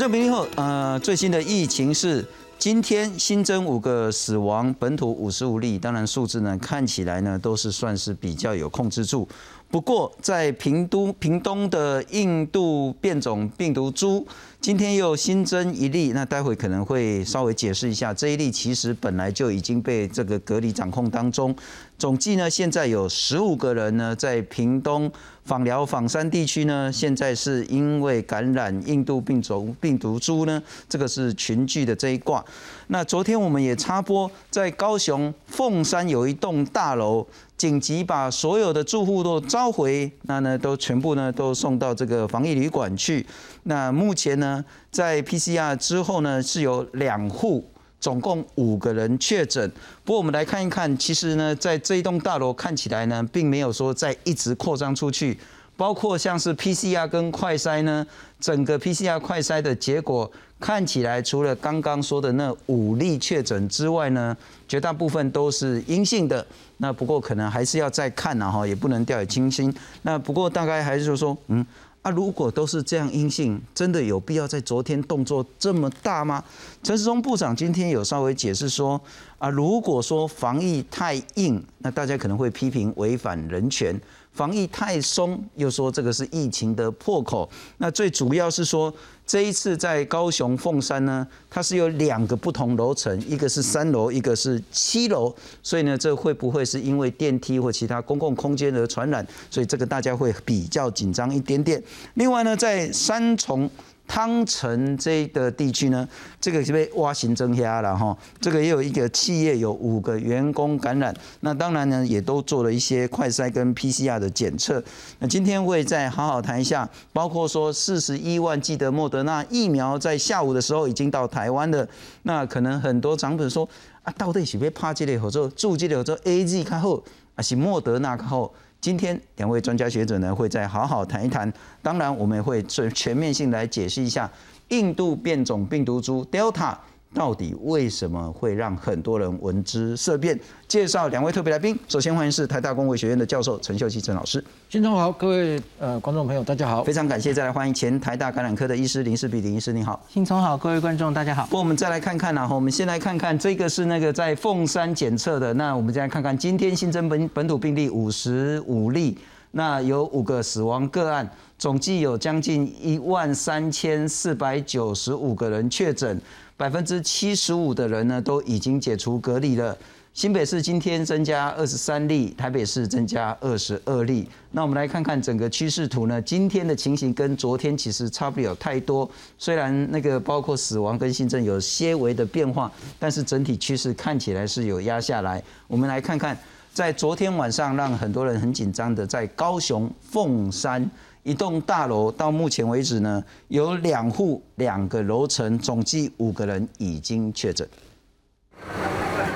观众朋友后，呃，最新的疫情是今天新增五个死亡，本土五十五例，当然数字呢看起来呢都是算是比较有控制住。不过在屏都屏东的印度变种病毒株。今天又新增一例，那待会可能会稍微解释一下，这一例其实本来就已经被这个隔离掌控当中。总计呢，现在有十五个人呢，在屏东访寮访山地区呢，现在是因为感染印度病种病毒株呢，这个是群聚的这一卦。那昨天我们也插播，在高雄凤山有一栋大楼。紧急把所有的住户都召回，那呢都全部呢都送到这个防疫旅馆去。那目前呢，在 PCR 之后呢，是有两户，总共五个人确诊。不过我们来看一看，其实呢，在这一栋大楼看起来呢，并没有说在一直扩张出去。包括像是 PCR 跟快筛呢，整个 PCR 快筛的结果看起来，除了刚刚说的那五例确诊之外呢，绝大部分都是阴性的。那不过可能还是要再看呢哈，也不能掉以轻心。那不过大概还是说，嗯啊，如果都是这样阴性，真的有必要在昨天动作这么大吗？陈时中部长今天有稍微解释说，啊，如果说防疫太硬，那大家可能会批评违反人权。防疫太松，又说这个是疫情的破口。那最主要是说，这一次在高雄凤山呢，它是有两个不同楼层，一个是三楼，一个是七楼。所以呢，这会不会是因为电梯或其他公共空间而传染？所以这个大家会比较紧张一点点。另外呢，在三重。汤城这个地区呢，这个是被挖行增加了哈，这个也有一个企业有五个员工感染，那当然呢也都做了一些快筛跟 PCR 的检测。那今天会再好好谈一下，包括说四十一万剂的莫德纳疫苗在下午的时候已经到台湾了，那可能很多长辈说啊，到底是被怕这类或者注这类或者 A Z 看后，还是莫德纳看后？今天两位专家学者呢，会再好好谈一谈。当然，我们也会全全面性来解释一下印度变种病毒株 Delta。到底为什么会让很多人闻之色变？介绍两位特别来宾。首先欢迎是台大公卫学院的教授陈秀熙陈老师。新中好，各位呃观众朋友，大家好。非常感谢，再来欢迎前台大感染科的医师林世比林医师，你好。新聪好，各位观众大家好。不，我们再来看看呢，我们先来看看这个是那个在凤山检测的，那我们再来看看今天新增本本土病例五十五例，那有五个死亡个案，总计有将近一万三千四百九十五个人确诊。百分之七十五的人呢都已经解除隔离了。新北市今天增加二十三例，台北市增加二十二例。那我们来看看整个趋势图呢？今天的情形跟昨天其实差不了太多。虽然那个包括死亡跟新增有些微的变化，但是整体趋势看起来是有压下来。我们来看看，在昨天晚上让很多人很紧张的，在高雄凤山。一栋大楼到目前为止呢，有两户两个楼层，总计五个人已经确诊。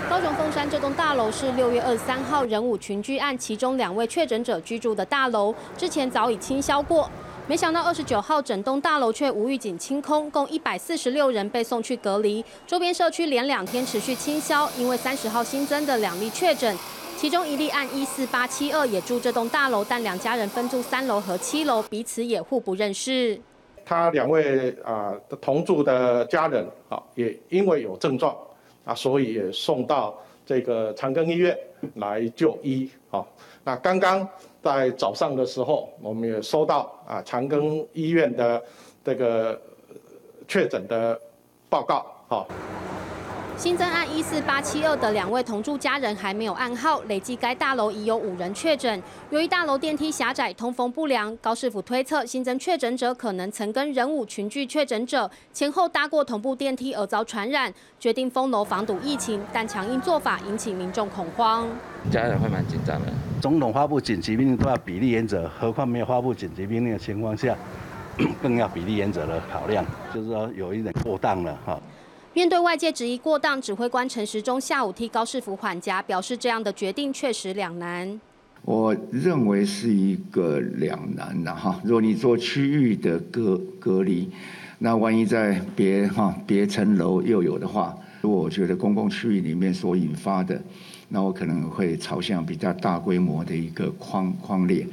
高雄凤山这栋大楼是六月二十三号人武群聚案其中两位确诊者居住的大楼，之前早已清消过，没想到二十九号整栋大楼却无预警清空，共一百四十六人被送去隔离，周边社区连两天持续清消，因为三十号新增的两例确诊。其中一例按一四八七二也住这栋大楼，但两家人分住三楼和七楼，彼此也互不认识。他两位啊同住的家人啊，也因为有症状啊，所以也送到这个长庚医院来就医啊。那刚刚在早上的时候，我们也收到啊长庚医院的这个确诊的报告啊。新增案一四八七二的两位同住家人还没有暗号，累计该大楼已有五人确诊。由于大楼电梯狭窄、通风不良，高师傅推测新增确诊者可能曾跟人武群聚确诊者前后搭过同步电梯而遭传染，决定封楼防堵疫情，但强硬做法引起民众恐慌。家人会蛮紧张的。总统发布紧急命令都要比例原则，何况没有发布紧急命令的情况下，更要比例原则的考量，就是说有一点过当了哈。面对外界质疑过当，指挥官陈时中下午替高市府缓颊，表示这样的决定确实两难。我认为是一个两难的哈。如果你做区域的隔隔离，那万一在别哈别层楼又有的话，如果我觉得公共区域里面所引发的，那我可能会朝向比较大规模的一个框框列。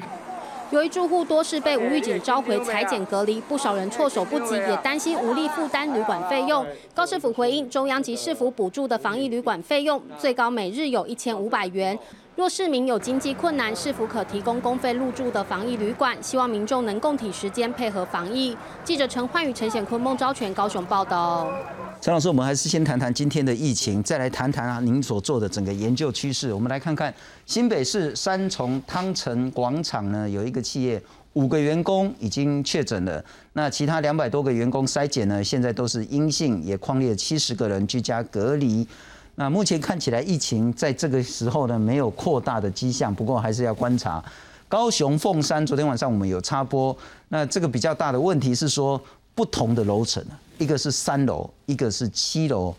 由于住户多是被无预警召回裁剪隔离，不少人措手不及，也担心无力负担旅馆费用。高市府回应，中央及市府补助的防疫旅馆费用最高每日有一千五百元。若市民有经济困难，是否可提供公费入住的防疫旅馆？希望民众能共体时间配合防疫。记者陈焕宇、陈显坤、孟昭全高雄报道。陈老师，我们还是先谈谈今天的疫情，再来谈谈啊您所做的整个研究趋势。我们来看看新北市三重汤臣广场呢，有一个企业五个员工已经确诊了，那其他两百多个员工筛检呢，现在都是阴性，也框列七十个人居家隔离。那目前看起来，疫情在这个时候呢没有扩大的迹象，不过还是要观察。高雄凤山昨天晚上我们有插播，那这个比较大的问题是说不同的楼层，一个是三楼，一个是七楼。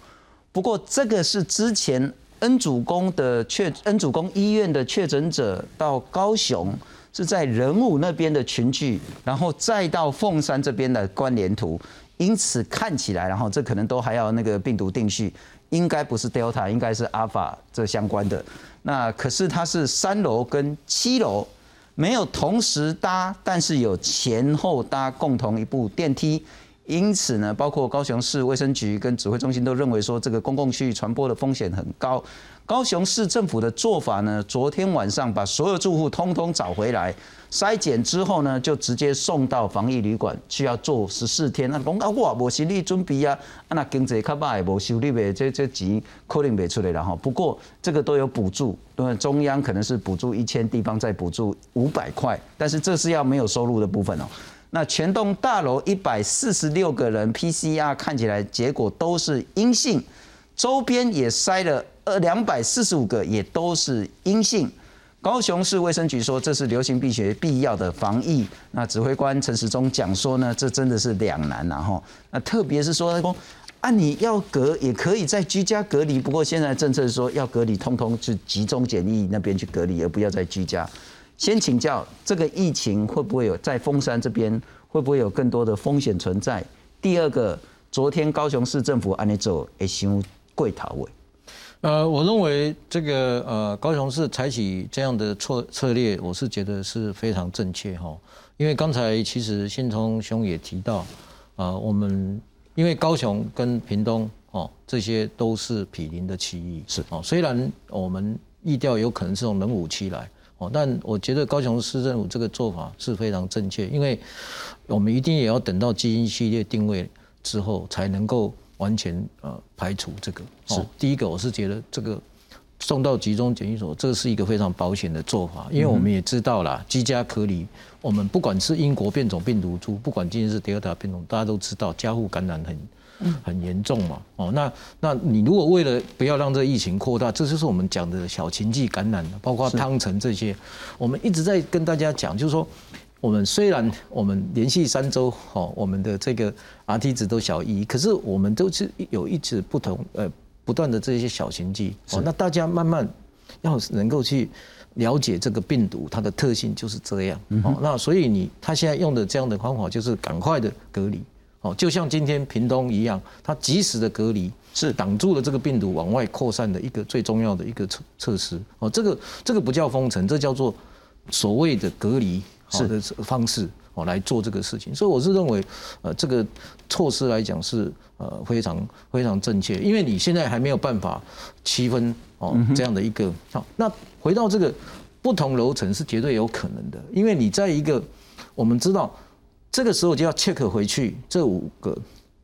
不过这个是之前恩主公的确恩主公医院的确诊者到高雄是在仁武那边的群聚，然后再到凤山这边的关联图，因此看起来，然后这可能都还要那个病毒定序。应该不是 Delta，应该是 Alpha 这相关的。那可是它是三楼跟七楼没有同时搭，但是有前后搭共同一部电梯。因此呢，包括高雄市卫生局跟指挥中心都认为说，这个公共区域传播的风险很高。高雄市政府的做法呢，昨天晚上把所有住户通通找回来。筛检之后呢，就直接送到防疫旅馆，需要做十四天。那讲啊，我无心理准备啊，啊那经济较歹，无收入的，这这钱可能袂出来了哈。不过这个都有补助，因为中央可能是补助一千，地方再补助五百块，但是这是要没有收入的部分哦。那全栋大楼一百四十六个人 PCR 看起来结果都是阴性，周边也筛了呃两百四十五个，也都是阴性。高雄市卫生局说，这是流行病学必要的防疫。那指挥官陈时中讲说呢，这真的是两难然后，那特别是说，说啊，你要隔也可以在居家隔离，不过现在政策说要隔离，通通是集中检疫那边去隔离，而不要在居家。先请教，这个疫情会不会有在峰山这边会不会有更多的风险存在？第二个，昨天高雄市政府安尼做，会伤贵头位。呃，我认为这个呃高雄市采取这样的策策略，我是觉得是非常正确哈。因为刚才其实信聪兄也提到，啊，我们因为高雄跟屏东哦这些都是毗邻的区域，是哦。虽然我们意调有可能是从冷武区来哦，但我觉得高雄市政府这个做法是非常正确，因为我们一定也要等到基因序列定位之后才能够。完全呃排除这个是第一个，我是觉得这个送到集中检疫所，这是一个非常保险的做法，因为我们也知道啦，居家隔离，我们不管是英国变种病毒株，不管今天是第二大变种，大家都知道家户感染很很严重嘛。哦，那那你如果为了不要让这疫情扩大，这就是我们讲的小情迹感染，包括汤臣这些，我们一直在跟大家讲，就是说。我们虽然我们连续三周，哦，我们的这个 R T 值都小于一，可是我们都是有一直不同，呃，不断的这些小型迹，哦，那大家慢慢要能够去了解这个病毒它的特性就是这样，哦，那所以你他现在用的这样的方法就是赶快的隔离，哦，就像今天屏东一样，它及时的隔离是挡住了这个病毒往外扩散的一个最重要的一个措措施，哦，这个这个不叫封城，这叫做所谓的隔离。是的方式哦来做这个事情，所以我是认为，呃，这个措施来讲是呃非常非常正确，因为你现在还没有办法区分哦这样的一个好。那回到这个不同楼层是绝对有可能的，因为你在一个我们知道这个时候就要 check 回去这五个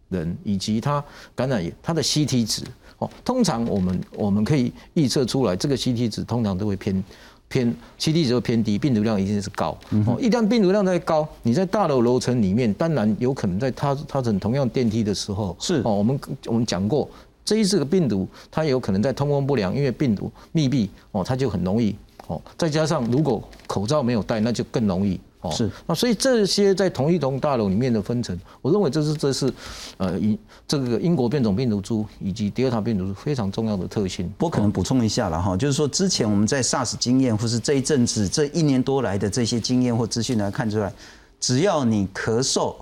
人以及他感染他的 CT 值哦，通常我们我们可以预测出来，这个 CT 值通常都会偏。偏 C T 值偏低，病毒量一定是高。哦，一旦病毒量再高，你在大楼楼层里面，当然有可能在他他乘同样电梯的时候，是哦，我们我们讲过，这一次的病毒它有可能在通风不良，因为病毒密闭哦，它就很容易哦，再加上如果口罩没有戴，那就更容易。哦，是那所以这些在同一栋大楼里面的分层，我认为这是这是呃英这个英国变种病毒株以及第二套病毒株非常重要的特性。我可能补充一下了哈，就是说之前我们在 SARS 经验或是这一阵子这一年多来的这些经验或资讯来看出来，只要你咳嗽，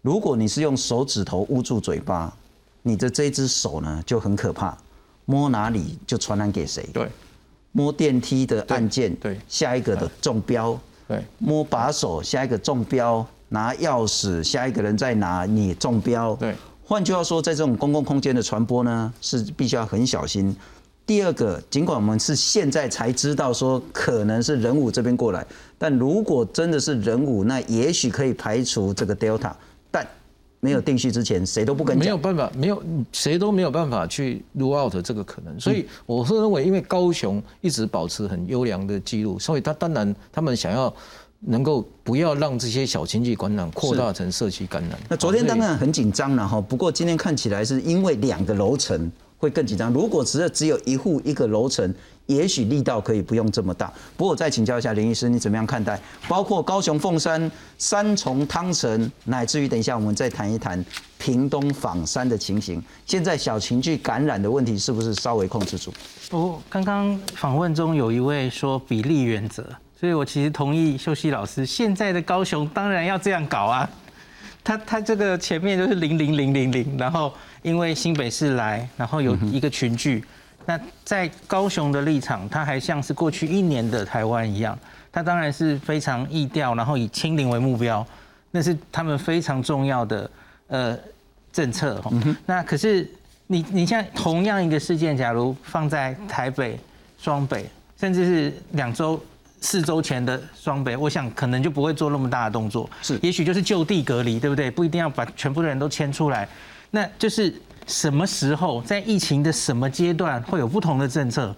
如果你是用手指头捂住嘴巴，你的这只手呢就很可怕，摸哪里就传染给谁。对，摸电梯的按键，对，下一个的中标。对，摸把手，下一个中标，拿钥匙，下一个人再拿，你中标。对，换句话说，在这种公共空间的传播呢，是必须要很小心。第二个，尽管我们是现在才知道说可能是人武这边过来，但如果真的是人武，那也许可以排除这个 Delta，但没有定序之前，谁都不跟讲。没有办法，没有谁都没有办法去 rule out 这个可能。所以我是认为，因为高雄一直保持很优良的记录，所以他当然他们想要能够不要让这些小经济感染扩大成社区感染。那昨天当然很紧张了哈，不过今天看起来是因为两个楼层。会更紧张。如果只是只有一户一个楼层，也许力道可以不用这么大。不过我再请教一下林医师，你怎么样看待？包括高雄凤山、三重汤臣，乃至于等一下我们再谈一谈屏东枋山的情形。现在小情绪感染的问题是不是稍微控制住？不，刚刚访问中有一位说比例原则，所以我其实同意秀熙老师。现在的高雄当然要这样搞啊，他他这个前面就是零零零零零，然后。因为新北市来，然后有一个群聚，那在高雄的立场，他还像是过去一年的台湾一样，他当然是非常易调，然后以清零为目标，那是他们非常重要的呃政策。那可是你你像同样一个事件，假如放在台北、双北，甚至是两周、四周前的双北，我想可能就不会做那么大的动作，是，也许就是就地隔离，对不对？不一定要把全部的人都牵出来。那就是什么时候在疫情的什么阶段会有不同的政策，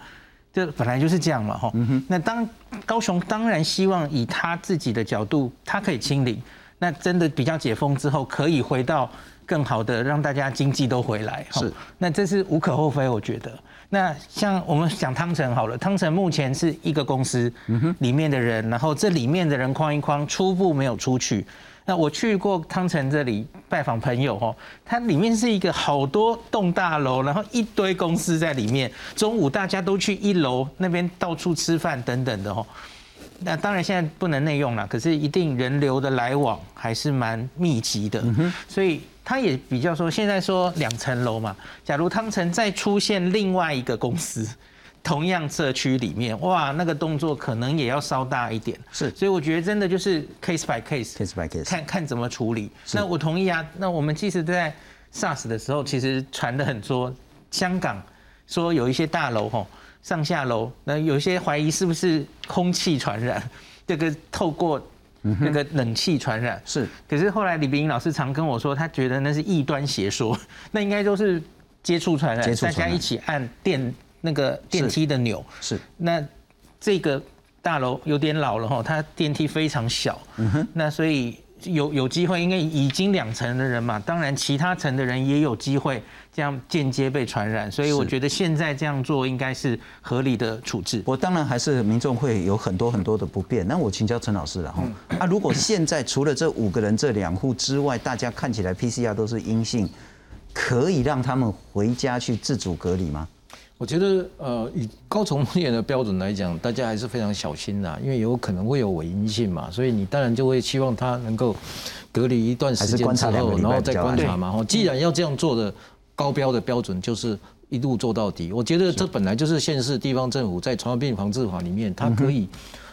这本来就是这样嘛，哈。那当高雄当然希望以他自己的角度，他可以清零，那真的比较解封之后，可以回到更好的，让大家经济都回来。是，那这是无可厚非，我觉得。那像我们讲汤臣好了，汤臣目前是一个公司里面的人，然后这里面的人框一框，初步没有出去。那我去过汤臣这里拜访朋友哦，它里面是一个好多栋大楼，然后一堆公司在里面。中午大家都去一楼那边到处吃饭等等的哦。那当然现在不能内用了，可是一定人流的来往还是蛮密集的。所以它也比较说，现在说两层楼嘛，假如汤臣再出现另外一个公司。同样社区里面，哇，那个动作可能也要稍大一点。是，所以我觉得真的就是 case by case，case by case，看看怎么处理。那我同意啊。那我们即使在 SARS 的时候，其实传的很多，香港说有一些大楼吼，上下楼，那有一些怀疑是不是空气传染，这个透过那个冷气传染。是。可是后来李冰老师常跟我说，他觉得那是异端邪说，那应该都是接触传染，大家一起按电。那个电梯的钮是，那这个大楼有点老了哈，它电梯非常小，嗯哼，那所以有有机会，因为已经两层的人嘛，当然其他层的人也有机会这样间接被传染，所以我觉得现在这样做应该是合理的处置。我当然还是民众会有很多很多的不便，那我请教陈老师了哈，啊，如果现在除了这五个人这两户之外，大家看起来 PCR 都是阴性，可以让他们回家去自主隔离吗？我觉得，呃，以高重验的标准来讲，大家还是非常小心的，因为有可能会有伪阴性嘛，所以你当然就会希望他能够隔离一段时间之后，然后再观察嘛。哈，既然要这样做的高标的标准，就是一路做到底。我觉得这本来就是县市地方政府在传染病防治法里面，它可以。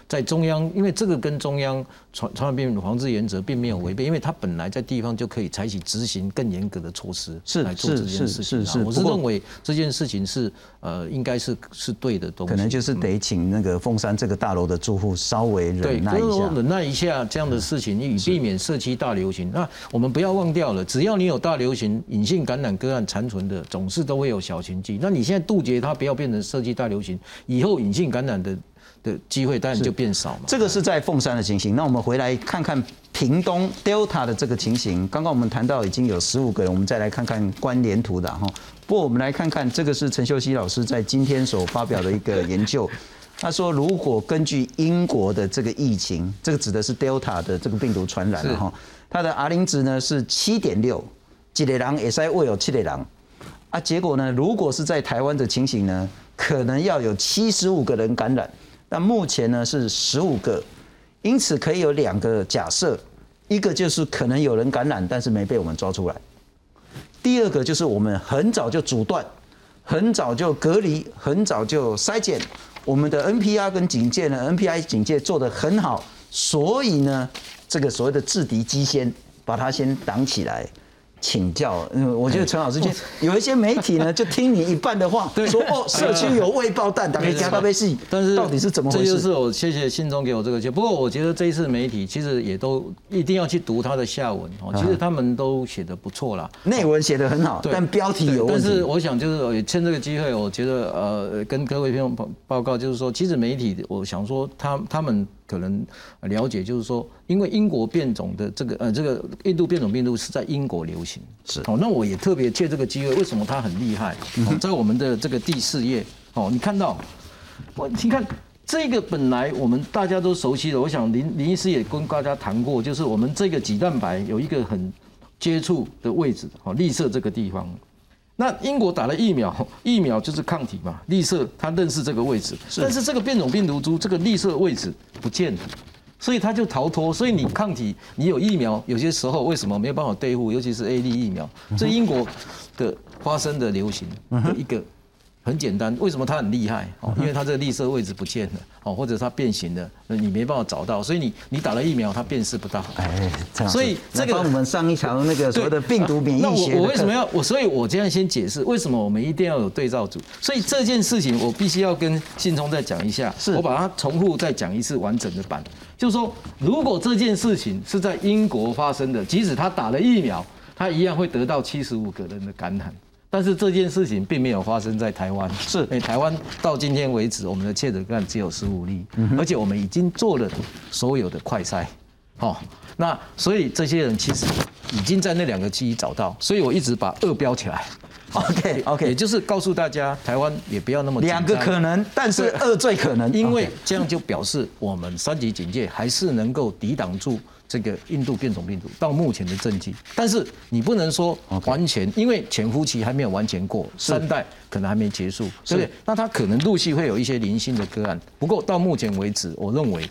在中央，因为这个跟中央传传染病防治原则并没有违背，因为它本来在地方就可以采取执行更严格的措施来做这件事情。是我是认为这件事情是呃，应该是是对的东西。可能就是得请那个凤山这个大楼的住户稍微忍耐一下，忍耐一下这样的事情，以避免社区大流行。那我们不要忘掉了，只要你有大流行、隐性感染个案残存的，总是都会有小群聚。那你现在杜绝它，不要变成社区大流行，以后隐性感染的。的机会当然就变少嘛。这个是在凤山的情形。那我们回来看看屏东 Delta 的这个情形。刚刚我们谈到已经有十五个人，我们再来看看关联图的哈。不过我们来看看这个是陈秀熙老师在今天所发表的一个研究。他说，如果根据英国的这个疫情，这个指的是 Delta 的这个病毒传染了哈。它的 R 零值呢是七点六，几类狼也是会有七类狼啊。结果呢，如果是在台湾的情形呢，可能要有七十五个人感染。那目前呢是十五个，因此可以有两个假设，一个就是可能有人感染，但是没被我们抓出来；第二个就是我们很早就阻断，很早就隔离，很早就筛检，我们的 NPR 跟警戒呢，NPI 警戒做得很好，所以呢，这个所谓的制敌机先，把它先挡起来。请教，嗯，我觉得陈老师，就有一些媒体呢，就听你一半的话，说哦，社区有未爆弹，打开加到微信，但是到底是怎么回事？这就是我谢谢信中给我这个解。不过我觉得这一次媒体其实也都一定要去读他的下文哦，其实他们都写的不错啦，内文写的很好，但标题有问题。但是我想就是也趁这个机会，我觉得呃，跟各位听众报报告，就是说，其实媒体，我想说他他们。可能了解，就是说，因为英国变种的这个呃，这个印度变种病毒是在英国流行，是哦。那我也特别借这个机会，为什么它很厉害？在我们的这个第四页哦，你看到我，你看这个本来我们大家都熟悉的，我想林林医师也跟大家谈过，就是我们这个脊蛋白有一个很接触的位置，哦，绿色这个地方。那英国打了疫苗，疫苗就是抗体嘛，绿色它认识这个位置，但是这个变种病毒株这个绿色位置不见了，所以它就逃脱。所以你抗体，你有疫苗，有些时候为什么没有办法对付？尤其是 A D 疫苗，这英国的发生的流行的一个。很简单，为什么它很厉害？哦，因为它这个绿色位置不见了，哦，或者它变形了，你没办法找到，所以你你打了疫苗，它辨识不到。哎，所以这个帮我们上一堂那个所谓的病毒免疫学。那我我为什么要我？所以我这样先解释，为什么我们一定要有对照组？所以这件事情我必须要跟信聪再讲一下，是我把它重复再讲一次完整的版，就是说，如果这件事情是在英国发生的，即使他打了疫苗，他一样会得到七十五个人的感染。但是这件事情并没有发生在台湾，是，哎，台湾到今天为止，我们的确诊个案只有十五例，而且我们已经做了所有的快筛，好，那所以这些人其实已经在那两个区域找到，所以我一直把二标起来。OK OK，也就是告诉大家，台湾也不要那么两个可能，但是二最可能，因为这样就表示我们三级警戒还是能够抵挡住这个印度变种病毒到目前的政绩。但是你不能说完全，因为潜伏期还没有完全过，三代可能还没结束，对不对？那它可能陆续会有一些零星的个案。不过到目前为止，我认为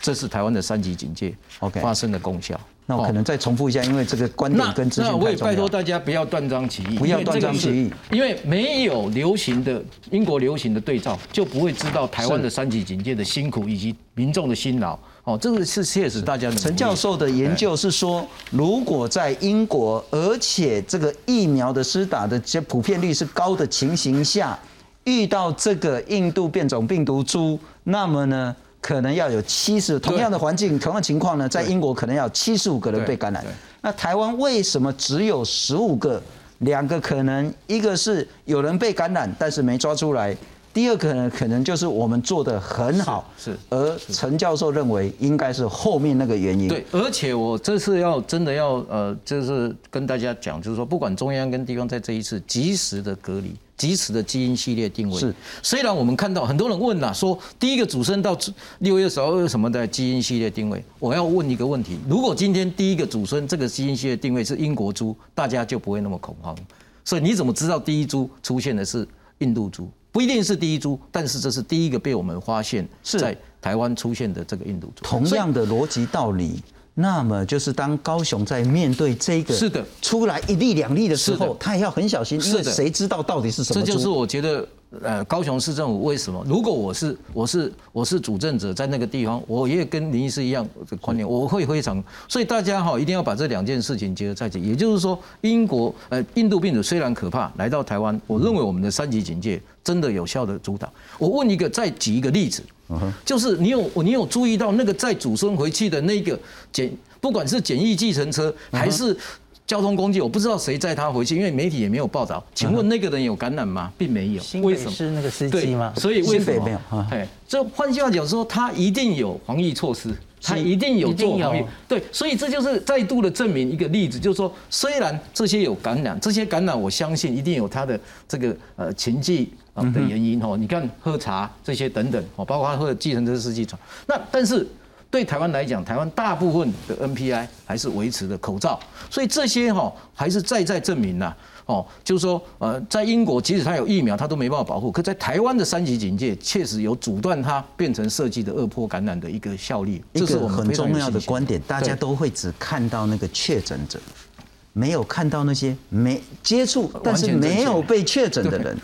这是台湾的三级警戒 OK 发生的功效。那我可能再重复一下，因为这个观点跟资讯那我也拜托大家不要断章取义，不要断章取义，因为没有流行的英国流行的对照，就不会知道台湾的三级警戒的辛苦以及民众的辛劳。哦，这个是确实大家。陈教授的研究是说，如果在英国，而且这个疫苗的施打的这普遍率是高的情形下，遇到这个印度变种病毒株，那么呢？可能要有七十同样的环境，同样情况呢，在英国可能要七十五个人被感染。那台湾为什么只有十五个？两个可能，一个是有人被感染，但是没抓出来；第二个呢，可能就是我们做的很好。是。而陈教授认为应该是后面那个原因。对，而且我这次要真的要呃，就是跟大家讲，就是说，不管中央跟地方在这一次及时的隔离。及时的基因系列定位是，虽然我们看到很多人问呐，说第一个主升到六月十二日什么的基因系列定位，我要问一个问题：如果今天第一个主升这个基因系列定位是英国猪，大家就不会那么恐慌。所以你怎么知道第一株出现的是印度猪？不一定是第一株，但是这是第一个被我们发现在台湾出现的这个印度株。同样的逻辑道理。那么就是当高雄在面对这个是的出来一例两例的时候，他也要很小心，因为谁知道到底是什么？这就是我觉得，呃，高雄市政府为什么？如果我是我是我是主政者，在那个地方，我也跟林医师一样的观念，我会非常。所以大家哈一定要把这两件事情结合在一起。也就是说，英国呃印度病毒虽然可怕，来到台湾，我认为我们的三级警戒真的有效的阻挡。我问一个，再举一个例子。就是你有你有注意到那个在祖孙回去的那个简，不管是简易计程车还是交通工具，我不知道谁载他回去，因为媒体也没有报道。请问那个人有感染吗？并没有。为什么是那个司机吗？所以为什么？没有。哎，这换句话讲说，他一定有防疫措施。他一定有做防疫，对，所以这就是再度的证明一个例子，就是说，虽然这些有感染，这些感染我相信一定有他的这个呃情境啊的原因哦。你看喝茶这些等等哦，包括他喝计程车司机传，那但是对台湾来讲，台湾大部分的 NPI 还是维持的口罩，所以这些哈还是再再证明了。哦，就是说，呃，在英国，即使它有疫苗，它都没办法保护。可在台湾的三级警戒，确实有阻断它变成设计的二波感染的一个效力。这是我很重要的观点，大家都会只看到那个确诊者，没有看到那些没接触但是没有被确诊的人。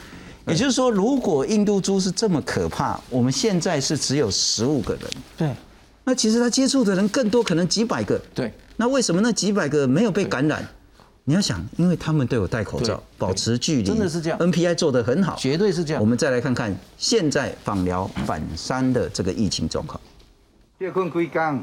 也就是说，如果印度猪是这么可怕，我们现在是只有十五个人。对。那其实他接触的人更多，可能几百个。对，那为什么那几百个没有被感染？你要想，因为他们都有戴口罩，保持距离，真的是这样。NPI 做得很好，绝对是这样。我们再来看看现在访疗反山的这个疫情状况。要困几工？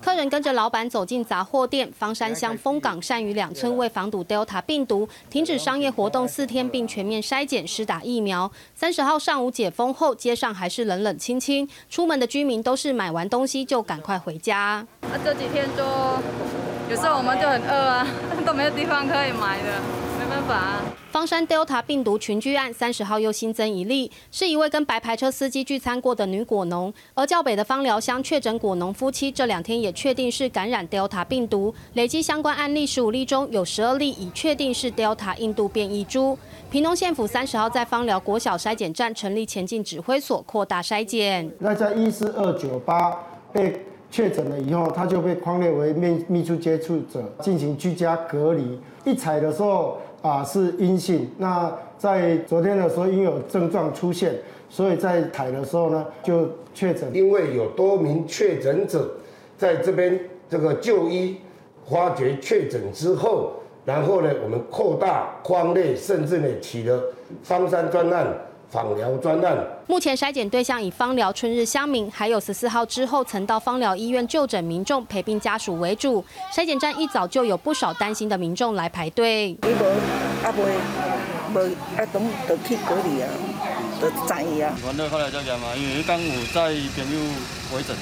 客人跟着老板走进杂货店，方山乡丰港善余两村为防堵 Delta 病毒，停止商业活动四天，并全面筛检、施打疫苗。三十号上午解封后，街上还是冷冷清清，出门的居民都是买完东西就赶快回家。那这几天就有时候我们就很饿啊，都没有地方可以买的，法啊。方山 Delta 病毒群居案三十号又新增一例，是一位跟白牌车司机聚餐过的女果农。而较北的芳寮乡确诊果农夫妻这两天也确定是感染 Delta 病毒，累计相关案例十五例中有十二例已确定是 Delta 印度变异株。屏东县府三十号在芳寮国小筛检站成立前进指挥所，扩大筛检。那在一四二九八被确诊了以后，他就被框列为密密切接触者，进行居家隔离。一采的时候啊是阴性，那在昨天的时候因为有症状出现，所以在采的时候呢就确诊。因为有多名确诊者在这边这个就医，发觉确诊之后，然后呢我们扩大框内，甚至呢起了方山专案。访疗专案，目前筛检对象以芳疗春日乡民，还有十四号之后曾到芳疗医院就诊民众陪病家属为主。筛检站一早就有不少担心的民众来排队。你无啊袂无啊，总得去隔离啊，得知伊啊。反正后来因为刚有在朋友回诊。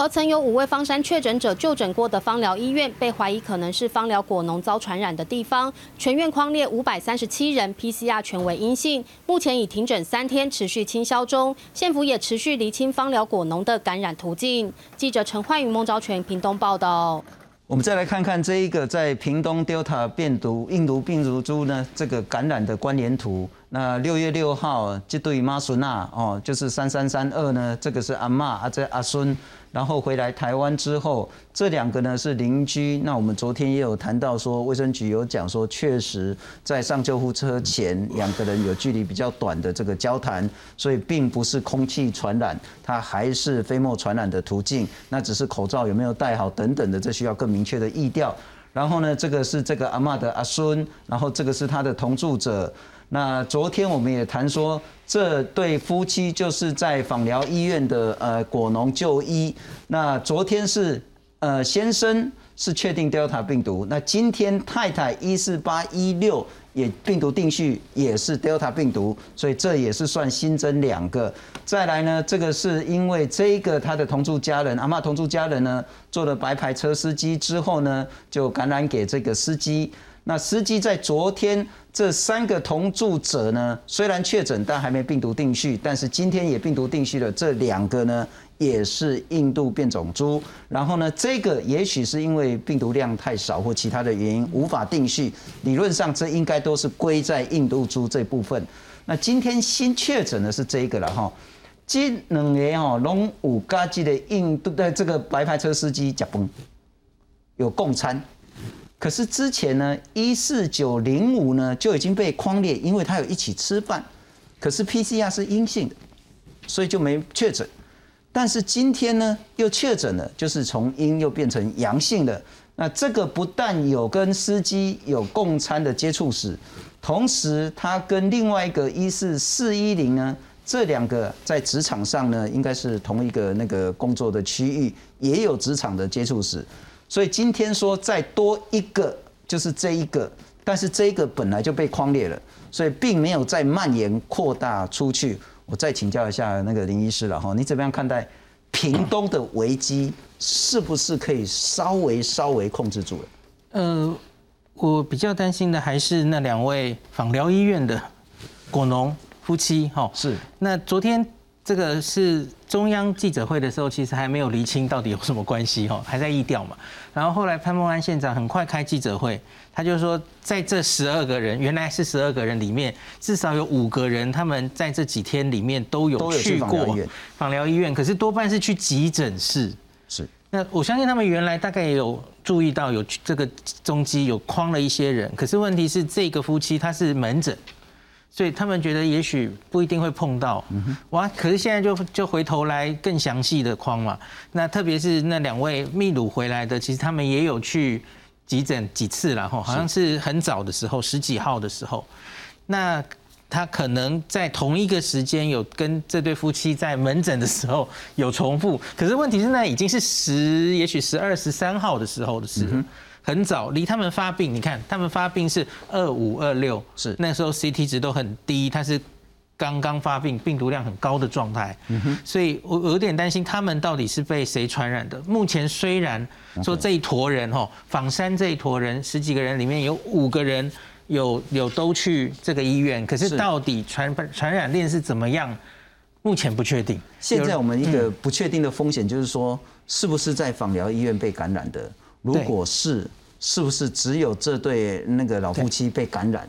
而曾有五位方山确诊者就诊过的芳疗医院，被怀疑可能是芳疗果农遭传染的地方。全院框列五百三十七人，PCR 全为阴性，目前已停诊三天，持续清消中。县府也持续厘清芳疗果农的感染途径。记者陈焕宇、孟昭全屏东报道。我们再来看看这一个在屏东 Delta 变毒印度病毒株呢这个感染的关联图。那六月六号，这对妈孙娜哦，就是三三三二呢，这个是阿妈啊，这阿孙，然后回来台湾之后，这两个呢是邻居。那我们昨天也有谈到说，卫生局有讲说，确实在上救护车前，两个人有距离比较短的这个交谈，所以并不是空气传染，它还是飞沫传染的途径。那只是口罩有没有戴好等等的，这需要更明确的意调。然后呢，这个是这个阿妈的阿孙，然后这个是他的同住者。那昨天我们也谈说，这对夫妻就是在访疗医院的呃果农就医。那昨天是呃先生是确定 Delta 病毒，那今天太太一四八一六也病毒定序也是 Delta 病毒，所以这也是算新增两个。再来呢，这个是因为这个他的同住家人阿妈同住家人呢做了白牌车司机之后呢，就感染给这个司机。那司机在昨天这三个同住者呢，虽然确诊，但还没病毒定序，但是今天也病毒定序了。这两个呢，也是印度变种株。然后呢，这个也许是因为病毒量太少或其他的原因无法定序。理论上，这应该都是归在印度株这部分。那今天新确诊的是这个了哈。这两个哦龙五嘎基的印度的这个白牌车司机甲崩有共餐。可是之前呢，一四九零五呢就已经被框列，因为他有一起吃饭，可是 PCR 是阴性的，所以就没确诊。但是今天呢又确诊了，就是从阴又变成阳性的。那这个不但有跟司机有共餐的接触史，同时他跟另外一个一四四一零呢，这两个在职场上呢应该是同一个那个工作的区域，也有职场的接触史。所以今天说再多一个就是这一个，但是这一个本来就被框列了，所以并没有再蔓延扩大出去。我再请教一下那个林医师了哈，你怎么样看待屏东的危机是不是可以稍微稍微控制住了？呃，我比较担心的还是那两位访疗医院的果农夫妻哈。是。那昨天这个是中央记者会的时候，其实还没有厘清到底有什么关系哈，还在议调嘛。然后后来潘孟安县长很快开记者会，他就说，在这十二个人，原来是十二个人里面，至少有五个人，他们在这几天里面都有去过访疗医院，可是多半是去急诊室。是。那我相信他们原来大概也有注意到有这个中基，有框了一些人，可是问题是这个夫妻他是门诊，所以他们觉得也许不一定会碰到。哇，可是现在就就回头来更详细的框嘛。那特别是那两位秘鲁回来的，其实他们也有去急诊几次了哈，好像是很早的时候，十几号的时候。那他可能在同一个时间有跟这对夫妻在门诊的时候有重复，可是问题是那已经是十，也许十二、十三号的时候的事。很早，离他们发病，你看他们发病是二五二六，是那时候 CT 值都很低，他是刚刚发病，病毒量很高的状态，所以我有点担心他们到底是被谁传染的。目前虽然说这一坨人哈，仿山这一坨人十几个人里面有五个人有有都去这个医院，可是到底传传染链是怎么样，目前不确定。现在我们一个不确定的风险就是说，是不是在访疗医院被感染的？如果是。是不是只有这对那个老夫妻被感染？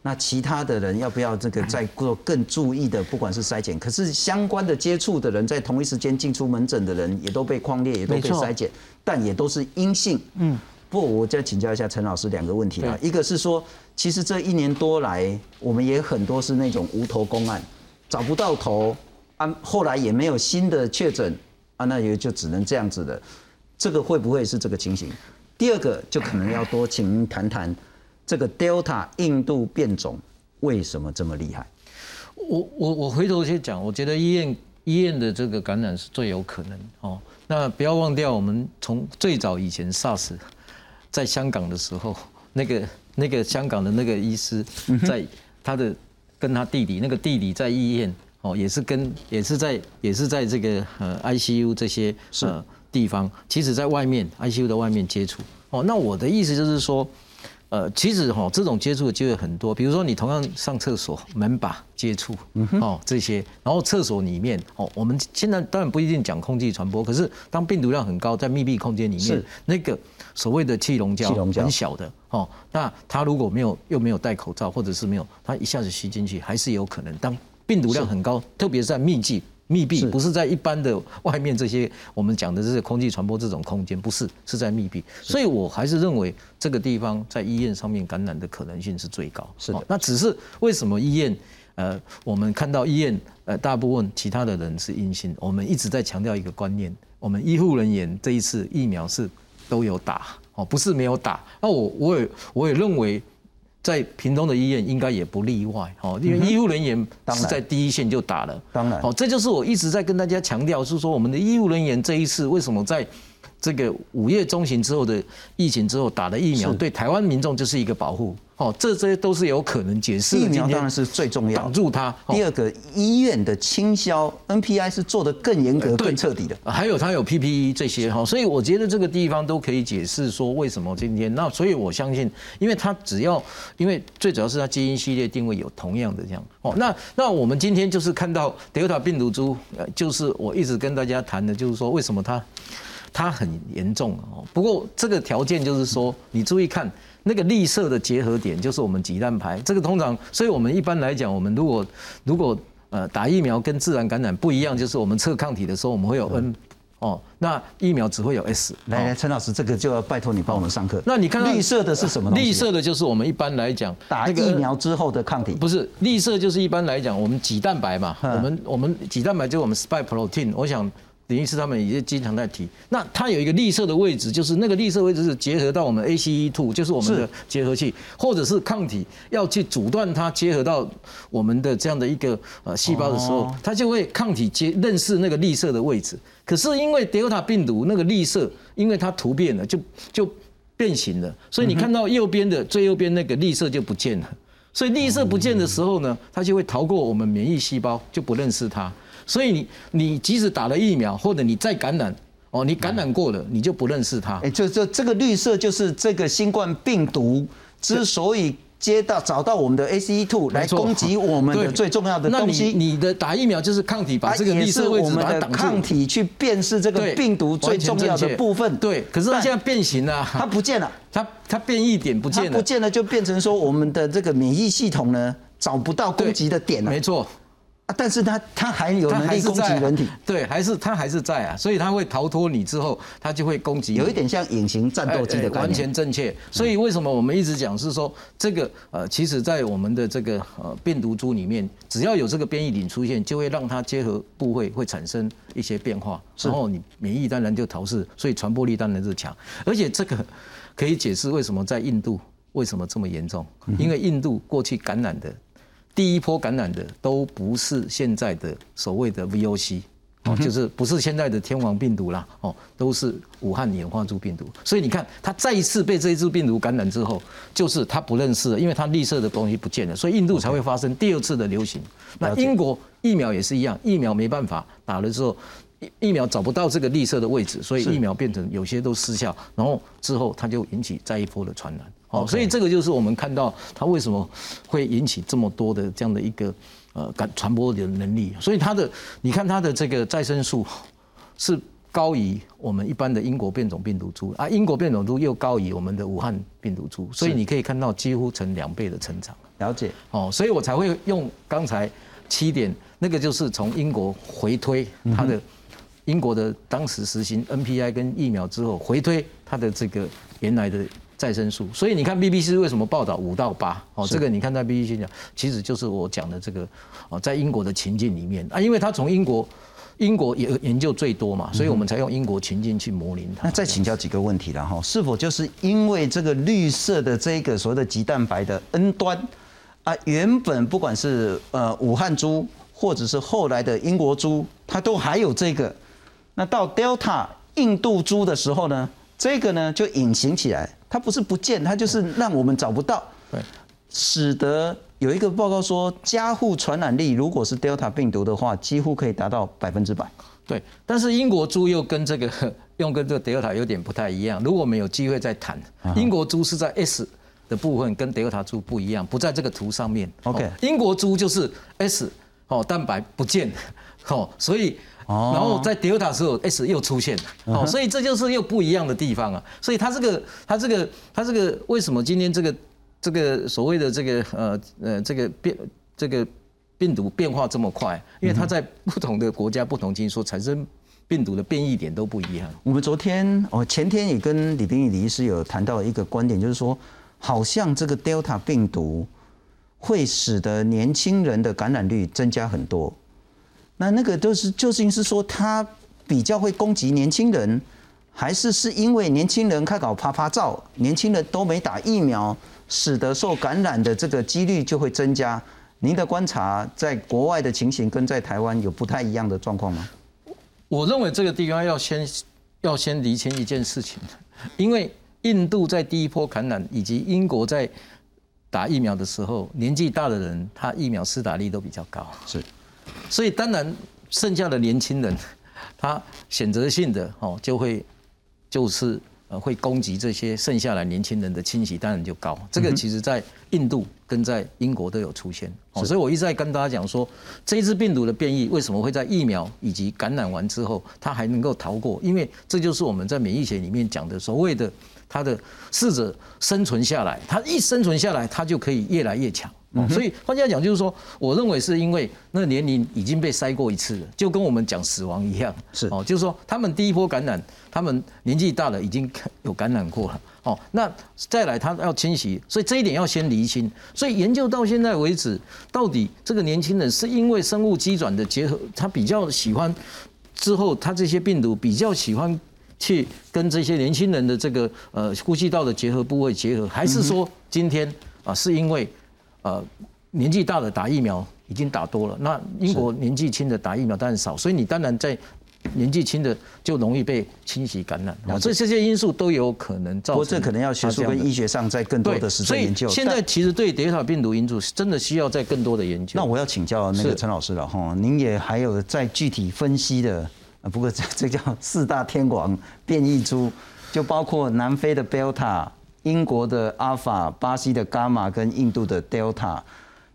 那其他的人要不要这个再 做更注意的，不管是筛检？可是相关的接触的人，在同一时间进出门诊的人，也都被框列，也都被筛检，但也都是阴性。嗯，不，我再请教一下陈老师两个问题啊。一个是说，其实这一年多来，我们也很多是那种无头公案，找不到头啊，后来也没有新的确诊啊，那也就只能这样子的。这个会不会是这个情形？第二个就可能要多请您谈谈这个 Delta 印度变种为什么这么厉害？我我我回头去讲，我觉得医院医院的这个感染是最有可能哦。那不要忘掉，我们从最早以前 SARS 在香港的时候，那个那个香港的那个医师在他的跟他弟弟，那个弟弟在医院哦，也是跟也是在也是在这个呃 ICU 这些呃。地方其实，在外面 ICU 的外面接触。哦，那我的意思就是说，呃，其实哈，这种接触的机会很多，比如说你同样上厕所门把接触哦这些，然后厕所里面哦，我们现在当然不一定讲空气传播，可是当病毒量很高，在密闭空间里面，那个所谓的气溶胶很小的哦，那他如果没有又没有戴口罩，或者是没有，他一下子吸进去，还是有可能。当病毒量很高，特别是在密集。密闭不是在一般的外面这些我们讲的这些空气传播这种空间，不是是在密闭，所以我还是认为这个地方在医院上面感染的可能性是最高。是的，那只是为什么医院呃，我们看到医院呃大部分其他的人是阴性，我们一直在强调一个观念，我们医护人员这一次疫苗是都有打哦，不是没有打。那我我也我也认为。在屏东的医院应该也不例外哦，因为医护人员是在第一线就打了，当然，好，这就是我一直在跟大家强调，是说我们的医护人员这一次为什么在。这个五月中旬之后的疫情之后打的疫苗，对台湾民众就是一个保护。哦，这这些都是有可能解释。疫苗当然是最重要，挡住它。第二个，医院的清消 NPI 是做的更严格、更彻底的。还有它有 PPE 这些哈，所以我觉得这个地方都可以解释说为什么今天。那所以我相信，因为它只要，因为最主要是它基因系列定位有同样的这样。哦，那那我们今天就是看到 Delta 病毒株，就是我一直跟大家谈的，就是说为什么它。它很严重哦，不过这个条件就是说，你注意看那个绿色的结合点，就是我们鸡蛋白。这个通常，所以我们一般来讲，我们如果如果呃打疫苗跟自然感染不一样，就是我们测抗体的时候，我们会有 N 哦，那疫苗只会有 S。来来，陈老师，这个就要拜托你帮我们上课。那你看绿色的是什么？绿色的就是我们一般来讲打疫苗之后的抗体。不是，绿色就是一般来讲我们鸡蛋白嘛，我们我们鸡蛋白就是我们 spike protein。我想。林医师他们也经常在提，那它有一个绿色的位置，就是那个绿色位置是结合到我们 ACE2，就是我们的结合器，或者是抗体要去阻断它结合到我们的这样的一个呃细胞的时候，它就会抗体接认识那个绿色的位置。可是因为德尔塔病毒那个绿色，因为它突变了，就就变形了，所以你看到右边的最右边那个绿色就不见了。所以绿色不见的时候呢，它就会逃过我们免疫细胞，就不认识它。所以你你即使打了疫苗，或者你再感染，哦，你感染过了，你就不认识它。哎，就就这个绿色就是这个新冠病毒之所以接到找到我们的 ACE2 来攻击我们的最重要的东西。你的打疫苗就是抗体把这个绿色位置把它挡住。抗体去辨识这个病毒最重要的部分。对，可是它现在变形了，它不见了，它它变异点不见了，不见了就变成说我们的这个免疫系统呢找不到攻击的点了。没错。啊，但是它它还有能力攻击人体，对，还是它还是在啊，所以它会逃脱你之后，它就会攻击，有一点像隐形战斗机的概念，完全正确。所以为什么我们一直讲是说这个呃，其实在我们的这个呃病毒株里面，只要有这个变异点出现，就会让它结合部位会产生一些变化，然后你免疫当然就逃逝，所以传播力当然是强。而且这个可以解释为什么在印度为什么这么严重，因为印度过去感染的。第一波感染的都不是现在的所谓的 VOC，哦，就是不是现在的天王病毒啦，哦，都是武汉演化株病毒。所以你看，它再一次被这一支病毒感染之后，就是它不认识了，因为它绿色的东西不见了，所以印度才会发生第二次的流行。那英国疫苗也是一样，疫苗没办法打了之后。疫苗找不到这个绿色的位置，所以疫苗变成有些都失效，然后之后它就引起再一波的传染。哦，所以这个就是我们看到它为什么会引起这么多的这样的一个呃感传播的能力。所以它的你看它的这个再生数是高于我们一般的英国变种病毒株啊，英国变种株又高于我们的武汉病毒株，所以你可以看到几乎成两倍的成长。了解哦，所以我才会用刚才七点那个就是从英国回推它的。英国的当时实行 NPI 跟疫苗之后，回推它的这个原来的再生数，所以你看 BBC 为什么报道五到八？哦，这个你看在 BBC 讲，其实就是我讲的这个哦，在英国的情境里面啊，因为他从英国英国研研究最多嘛，所以我们才用英国情境去模拟它。那再请教几个问题了哈，是否就是因为这个绿色的这个所谓的鸡蛋白的 N 端啊，原本不管是呃武汉猪或者是后来的英国猪，它都还有这个。那到 Delta 印度猪的时候呢，这个呢就隐形起来，它不是不见，它就是让我们找不到，对，使得有一个报告说，加护传染力如果是 Delta 病毒的话，几乎可以达到百分之百。对，但是英国猪又跟这个 用跟这个 Delta 有点不太一样。如果我们有机会再谈，英国猪是在 S 的部分跟 Delta 猪不一样，不在这个图上面。OK，英国猪就是 S 哦，蛋白不见，哦，所以。然后在 Delta 时候，S 又出现了，哦，所以这就是又不一样的地方啊。所以它这个，它这个，它这个为什么今天这个这个所谓的这个呃呃这个变这个病毒变化这么快？因为它在不同的国家、不同基因所产生病毒的变异点都不一样。我们昨天哦前天也跟李冰宇李医师有谈到一个观点，就是说好像这个 Delta 病毒会使得年轻人的感染率增加很多。那那个都是究竟是说他比较会攻击年轻人，还是是因为年轻人开搞啪啪照，年轻人都没打疫苗，使得受感染的这个几率就会增加？您的观察，在国外的情形跟在台湾有不太一样的状况吗？我认为这个地方要先要先厘清一件事情，因为印度在第一波感染，以及英国在打疫苗的时候，年纪大的人他疫苗施打率都比较高，是。所以当然，剩下的年轻人，他选择性的哦，就会就是呃会攻击这些剩下来年轻人的侵袭，当然就高。这个其实在印度跟在英国都有出现。哦，所以我一直在跟大家讲说，这一支病毒的变异为什么会在疫苗以及感染完之后，它还能够逃过？因为这就是我们在免疫学里面讲的所谓的它的试着生存下来，它一生存下来，它就可以越来越强。所以换句话讲，就是说，我认为是因为那年龄已经被筛过一次了，就跟我们讲死亡一样。是哦，就是说他们第一波感染，他们年纪大了，已经有感染过了。哦，那再来他要清洗，所以这一点要先厘清。所以研究到现在为止，到底这个年轻人是因为生物机转的结合，他比较喜欢之后他这些病毒比较喜欢去跟这些年轻人的这个呃呼吸道的结合部位结合，还是说今天啊是因为？呃，年纪大的打疫苗已经打多了，那英国年纪轻的打疫苗当然少，所以你当然在年纪轻的就容易被侵袭感染。啊这这些因素都有可能造成。不过这可能要学术跟医学上在更多的实证研究。现在其实对德尔塔病毒因素真的需要在更多的研究。那我要请教那个陈老师了哈，您也还有在具体分析的啊？不过这这叫四大天王变异株，就包括南非的 Delta。英国的阿尔法、巴西的伽马跟印度的 Delta，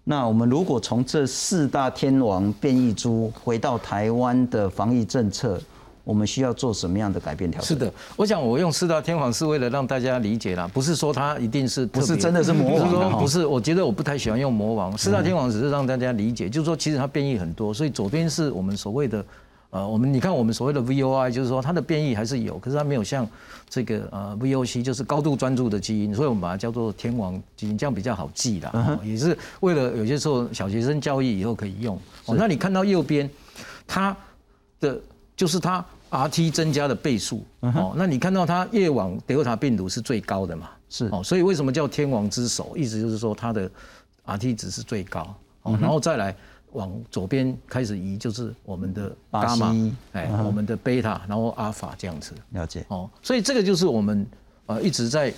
那我们如果从这四大天王变异株回到台湾的防疫政策，我们需要做什么样的改变调整？是的，我想我用四大天王是为了让大家理解啦，不是说它一定是不是真的是魔王，说不是，我觉得我不太喜欢用魔王。四大天王只是让大家理解，就是说其实它变异很多，所以左边是我们所谓的。呃，我们你看，我们所谓的 VOI 就是说它的变异还是有，可是它没有像这个呃 VOC 就是高度专注的基因，所以我们把它叫做天王基因，这样比较好记啦。也是为了有些时候小学生教育以后可以用。哦，那你看到右边，它的就是它 RT 增加的倍数。哦，那你看到它越往德尔塔病毒是最高的嘛？是哦，所以为什么叫天王之首？意思就是说它的 RT 值是最高。哦，然后再来。往左边开始移，就是我们的伽马，哎，我们的贝塔，然后阿尔法这样子。了解。哦，所以这个就是我们呃一直在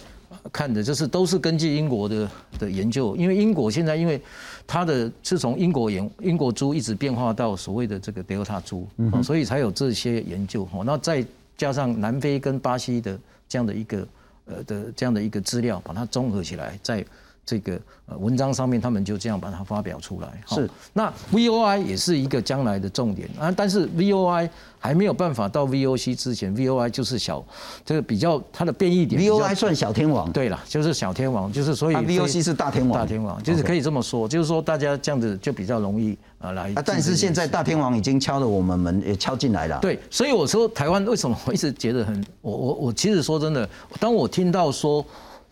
看的，就是都是根据英国的的研究，因为英国现在因为它的是从英国研英国猪一直变化到所谓的这个德尔塔猪，所以才有这些研究。哦，那再加上南非跟巴西的这样的一个呃的这样的一个资料，把它综合起来，在。这个呃文章上面，他们就这样把它发表出来。是，那 VOI 也是一个将来的重点啊，但是 VOI 还没有办法到 VOC 之前，VOI 就是小，这个比较它的变异点。VOI 算小天王。对了，就是小天王，就是所以 VOC 是大天王。大天王就是可以这么说，就是说大家这样子就比较容易啊来。啊，但是现在大天王已经敲了我们门，也敲进来了。对，所以我说台湾为什么我一直觉得很，我我我其实说真的，当我听到说。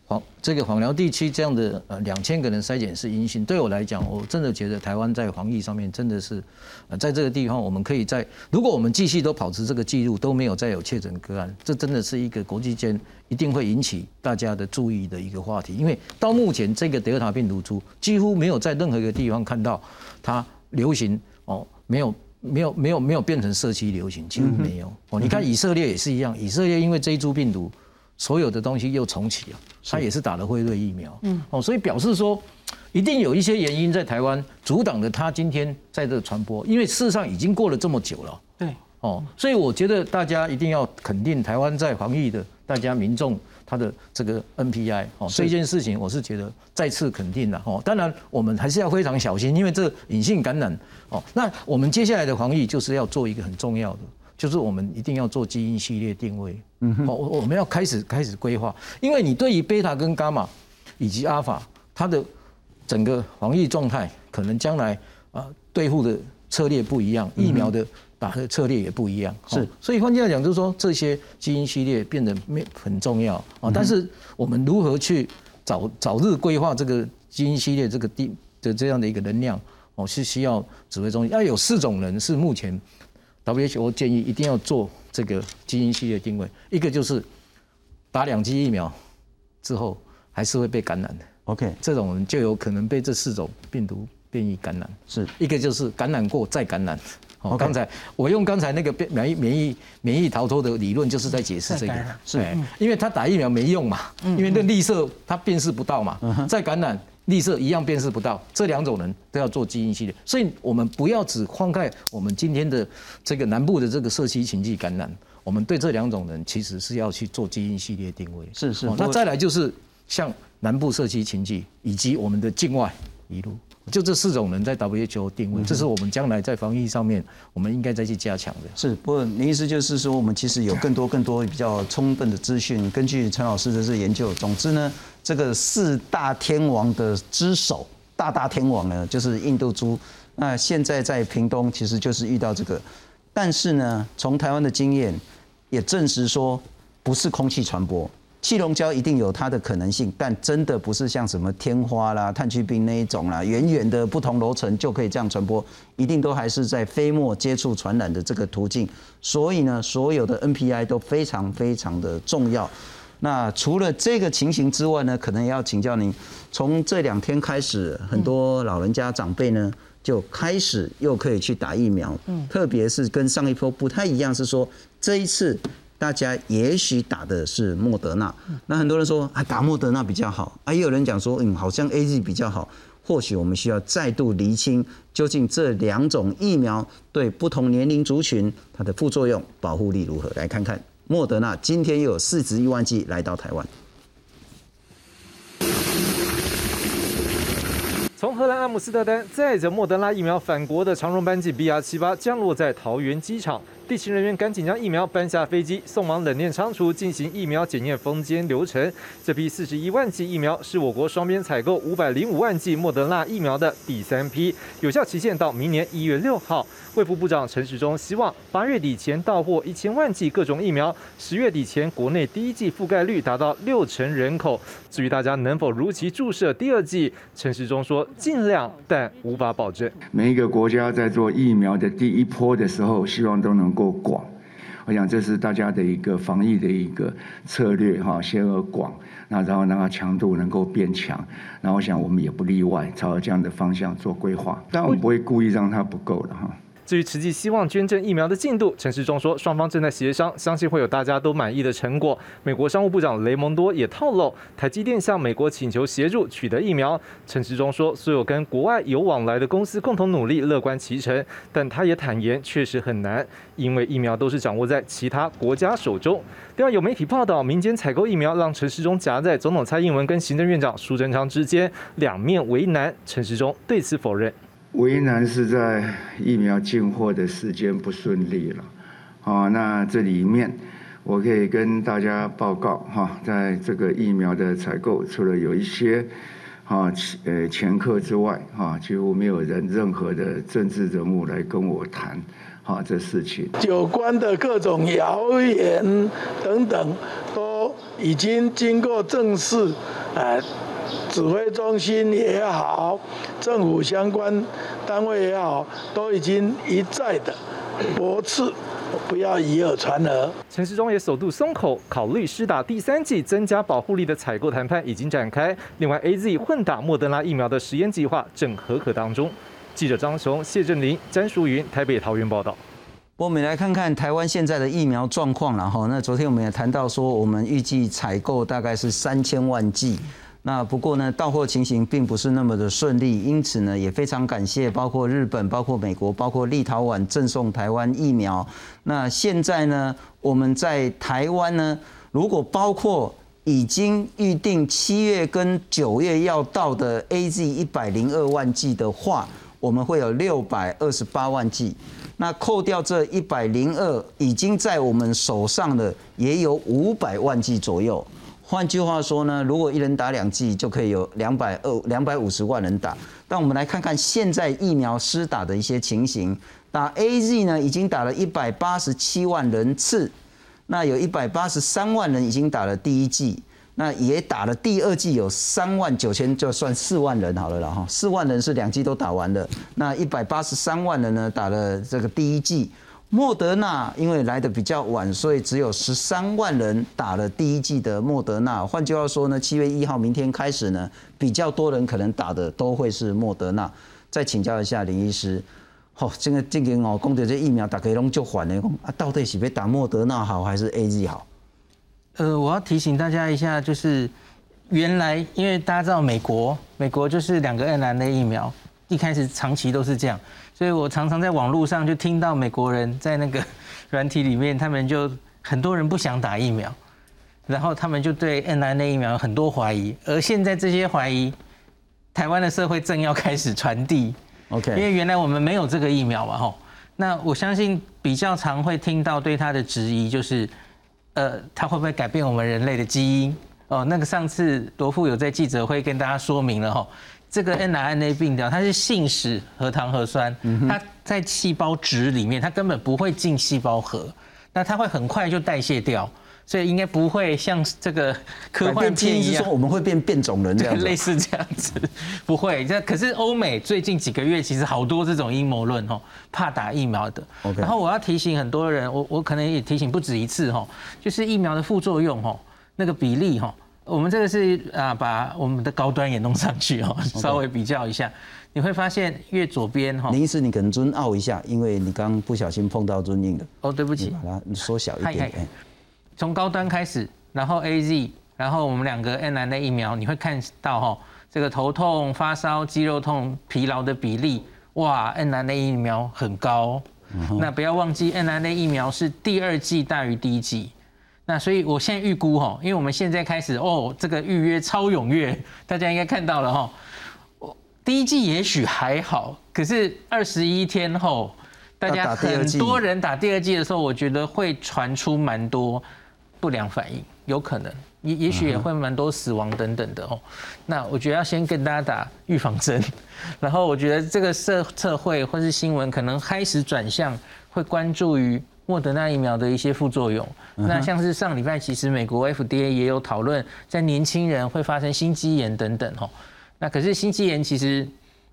黄这个黄寮地区这样的呃两千个人筛检是阴性，对我来讲，我真的觉得台湾在防疫上面真的是，呃，在这个地方我们可以在，如果我们继续都保持这个记录，都没有再有确诊个案，这真的是一个国际间一定会引起大家的注意的一个话题。因为到目前这个德尔塔病毒株几乎没有在任何一个地方看到它流行哦，没有没有没有没有变成社区流行，几乎没有哦。你看以色列也是一样，以色列因为这一株病毒。所有的东西又重启了，他也是打了辉瑞疫苗，嗯，哦，所以表示说，一定有一些原因在台湾阻挡了他今天在这传播，因为事实上已经过了这么久了，对，哦，所以我觉得大家一定要肯定台湾在防疫的大家民众他的这个 NPI，哦，这件事情我是觉得再次肯定了，哦，当然我们还是要非常小心，因为这隐性感染，哦，那我们接下来的防疫就是要做一个很重要的。就是我们一定要做基因系列定位，嗯，我我们要开始开始规划，因为你对于贝塔跟伽马以及阿法，它的整个防疫状态可能将来啊对付的策略不一样，疫苗的打的策略也不一样，是，所以换句话讲，就是说这些基因系列变得没很重要。啊，但是我们如何去早早日规划这个基因系列这个地的这样的一个能量，哦，是需要指挥中心。要有四种人是目前。WHO 建议一定要做这个基因序列定位，一个就是打两剂疫苗之后还是会被感染的，OK，这种人就有可能被这四种病毒变异感染。是一个就是感染过再感染。哦，刚才我用刚才那个变免疫免疫免疫逃脱的理论，就是在解释这个，是，因为他打疫苗没用嘛，因为那绿色他辨识不到嘛，再感染。绿色一样辨识不到，这两种人都要做基因系列，所以我们不要只放开我们今天的这个南部的这个社区情境感染，我们对这两种人其实是要去做基因系列定位。是是，那再来就是像南部社区情境以及我们的境外一路。就这四种人在 WHO 定位，这是我们将来在防疫上面，我们应该再去加强的。是，不过您意思就是说，我们其实有更多更多比较充分的资讯，根据陈老师的这研究。总之呢，这个四大天王的之首，大大天王呢，就是印度猪。那现在在屏东，其实就是遇到这个，但是呢，从台湾的经验也证实说，不是空气传播。气溶胶一定有它的可能性，但真的不是像什么天花啦、炭疽病那一种啦，远远的不同楼层就可以这样传播，一定都还是在飞沫接触传染的这个途径。所以呢，所有的 NPI 都非常非常的重要。那除了这个情形之外呢，可能也要请教您，从这两天开始，很多老人家长辈呢就开始又可以去打疫苗，嗯，特别是跟上一波不太一样，是说这一次。大家也许打的是莫德纳，那很多人说啊打莫德纳比较好，啊也有人讲说嗯好像 A Z 比较好，或许我们需要再度厘清究竟这两种疫苗对不同年龄族群它的副作用保护力如何？来看看莫德纳今天又有四十一万剂来到台湾。从荷兰阿姆斯特丹载着莫德纳疫苗返国的长荣班机 BR 七八降落在桃园机场。地勤人员赶紧将疫苗搬下飞机，送往冷链仓储进行疫苗检验封监流程。这批四十一万剂疫苗是我国双边采购五百零五万剂莫德纳疫苗的第三批，有效期限到明年一月六号。卫副部长陈时中希望八月底前到货一千万剂各种疫苗，十月底前国内第一剂覆盖率达到六成人口。至于大家能否如期注射第二剂，陈时中说尽量，但无法保证。每一个国家在做疫苗的第一波的时候，希望都能够广。我想这是大家的一个防疫的一个策略哈，先要广，那然后让它强度能够变强。那我想我们也不例外，朝着这样的方向做规划。但我们不会故意让它不够的哈。至于实际希望捐赠疫苗的进度，陈时中说，双方正在协商，相信会有大家都满意的成果。美国商务部长雷蒙多也透露，台积电向美国请求协助取得疫苗。陈时中说，所有跟国外有往来的公司共同努力，乐观其成。但他也坦言，确实很难，因为疫苗都是掌握在其他国家手中。另外，有媒体报道，民间采购疫苗让陈时中夹在总统蔡英文跟行政院长苏贞昌之间，两面为难。陈时中对此否认。为难是在疫苗进货的时间不顺利了，啊，那这里面我可以跟大家报告哈，在这个疫苗的采购，除了有一些啊呃前客之外，哈，几乎没有人任何的政治人物来跟我谈，哈，这事情有关的各种谣言等等，都已经经过正式呃。指挥中心也好，政府相关单位也好，都已经一再的驳斥，不要以讹传讹。陈世忠也首度松口，考虑施打第三剂增加保护力的采购谈判已经展开。另外，A Z 混打莫德拉疫苗的实验计划正合可当中。记者张雄、谢振林、詹淑云，台北桃园报道。我们来看看台湾现在的疫苗状况然后那昨天我们也谈到说，我们预计采购大概是三千万剂。那不过呢，到货情形并不是那么的顺利，因此呢，也非常感谢包括日本、包括美国、包括立陶宛赠送台湾疫苗。那现在呢，我们在台湾呢，如果包括已经预定七月跟九月要到的 A Z 一百零二万剂的话，我们会有六百二十八万剂。那扣掉这一百零二，已经在我们手上的也有五百万剂左右。换句话说呢，如果一人打两剂，就可以有两百二、两百五十万人打。但我们来看看现在疫苗施打的一些情形。打 A Z 呢，已经打了一百八十七万人次，那有一百八十三万人已经打了第一剂，那也打了第二剂，有三万九千，就算四万人好了了哈。四万人是两剂都打完了，那一百八十三万人呢，打了这个第一剂。莫德纳因为来的比较晚，所以只有十三万人打了第一剂的莫德纳。换句话说呢，七月一号明天开始呢，比较多人可能打的都会是莫德纳。再请教一下林医师，好，这个这个哦，讲到这疫苗打开拢就缓的，啊，到底是要打莫德纳好还是 A Z 好？呃，我要提醒大家一下，就是原来因为大家知道美国，美国就是两个 N 兰的疫苗，一开始长期都是这样。所以我常常在网络上就听到美国人在那个 软体里面，他们就很多人不想打疫苗，然后他们就对 N I N 疫苗有很多怀疑，而现在这些怀疑，台湾的社会正要开始传递。OK，因为原来我们没有这个疫苗嘛，吼。那我相信比较常会听到对他的质疑就是，呃，他会不会改变我们人类的基因？哦，那个上次罗富有在记者会跟大家说明了，吼。这个 n r n a 病掉，它是信使核糖核酸，它在细胞质里面，它根本不会进细胞核，那它会很快就代谢掉，所以应该不会像这个科幻片一样，说我们会变变种人这样类似这样子，不会。这可是欧美最近几个月其实好多这种阴谋论哦，怕打疫苗的。然后我要提醒很多人，我我可能也提醒不止一次哦，就是疫苗的副作用哦，那个比例哈。我们这个是啊，把我们的高端也弄上去哦，稍微比较一下，你会发现越左边哈，林医师你可能尊傲一下，因为你刚不小心碰到尊硬的。哦，对不起，把它缩小一点。从高端开始，然后 A Z，然后我们两个 N R N 疫苗，你会看到哈，这个头痛、发烧、肌肉痛、疲劳的比例，哇，N R N 疫苗很高。那不要忘记，N R N 疫苗是第二季大于第一季。那所以，我现在预估哈，因为我们现在开始哦，这个预约超踊跃，大家应该看到了哈。第一季也许还好，可是二十一天后，大家很多人打第二季的时候，我觉得会传出蛮多不良反应，有可能也也许也会蛮多死亡等等的哦。那我觉得要先跟大家打预防针，然后我觉得这个社社会或是新闻可能开始转向会关注于莫德纳疫苗的一些副作用。那像是上礼拜其实美国 FDA 也有讨论，在年轻人会发生心肌炎等等哦。那可是心肌炎其实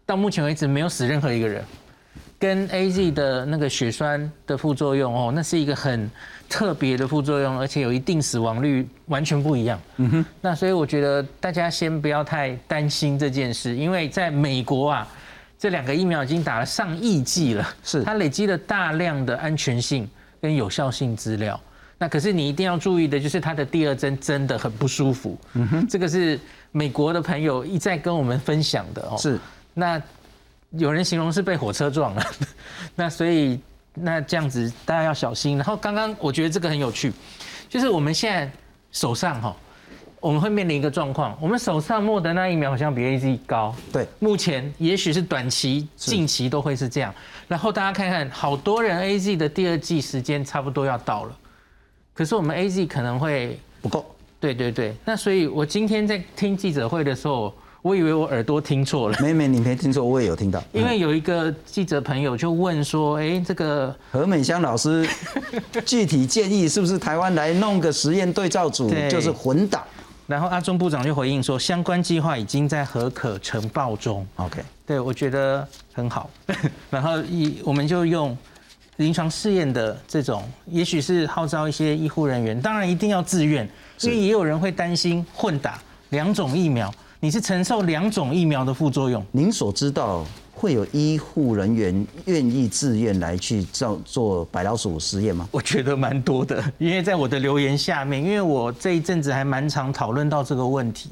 到目前为止没有死任何一个人。跟 A Z 的那个血栓的副作用哦，那是一个很特别的副作用，而且有一定死亡率，完全不一样。嗯哼，那所以我觉得大家先不要太担心这件事，因为在美国啊，这两个疫苗已经打了上亿剂了，是它累积了大量的安全性跟有效性资料。那可是你一定要注意的，就是它的第二针真的很不舒服。嗯哼，这个是美国的朋友一再跟我们分享的哦。是，那有人形容是被火车撞了，那所以那这样子大家要小心。然后刚刚我觉得这个很有趣，就是我们现在手上哈，我们会面临一个状况，我们手上莫德纳疫苗好像比 A Z 高，对，目前也许是短期、近期都会是这样。然后大家看看，好多人 A Z 的第二季时间差不多要到了，可是我们 A Z 可能会不够。对对对，那所以我今天在听记者会的时候，我以为我耳朵听错了。没没，你没听错，我也有听到。因为有一个记者朋友就问说：“哎，这个何美香老师 具体建议是不是台湾来弄个实验对照组，就是混打？”然后阿中部长就回应说：“相关计划已经在核可呈报中。OK，对我觉得很好。然后一我们就用临床试验的这种，也许是号召一些医护人员，当然一定要自愿，因为也有人会担心混打两种疫苗，你是承受两种疫苗的副作用。您所知道会有医护人员愿意自愿来去做做白老鼠实验吗？我觉得蛮多的，因为在我的留言下面，因为我这一阵子还蛮常讨论到这个问题，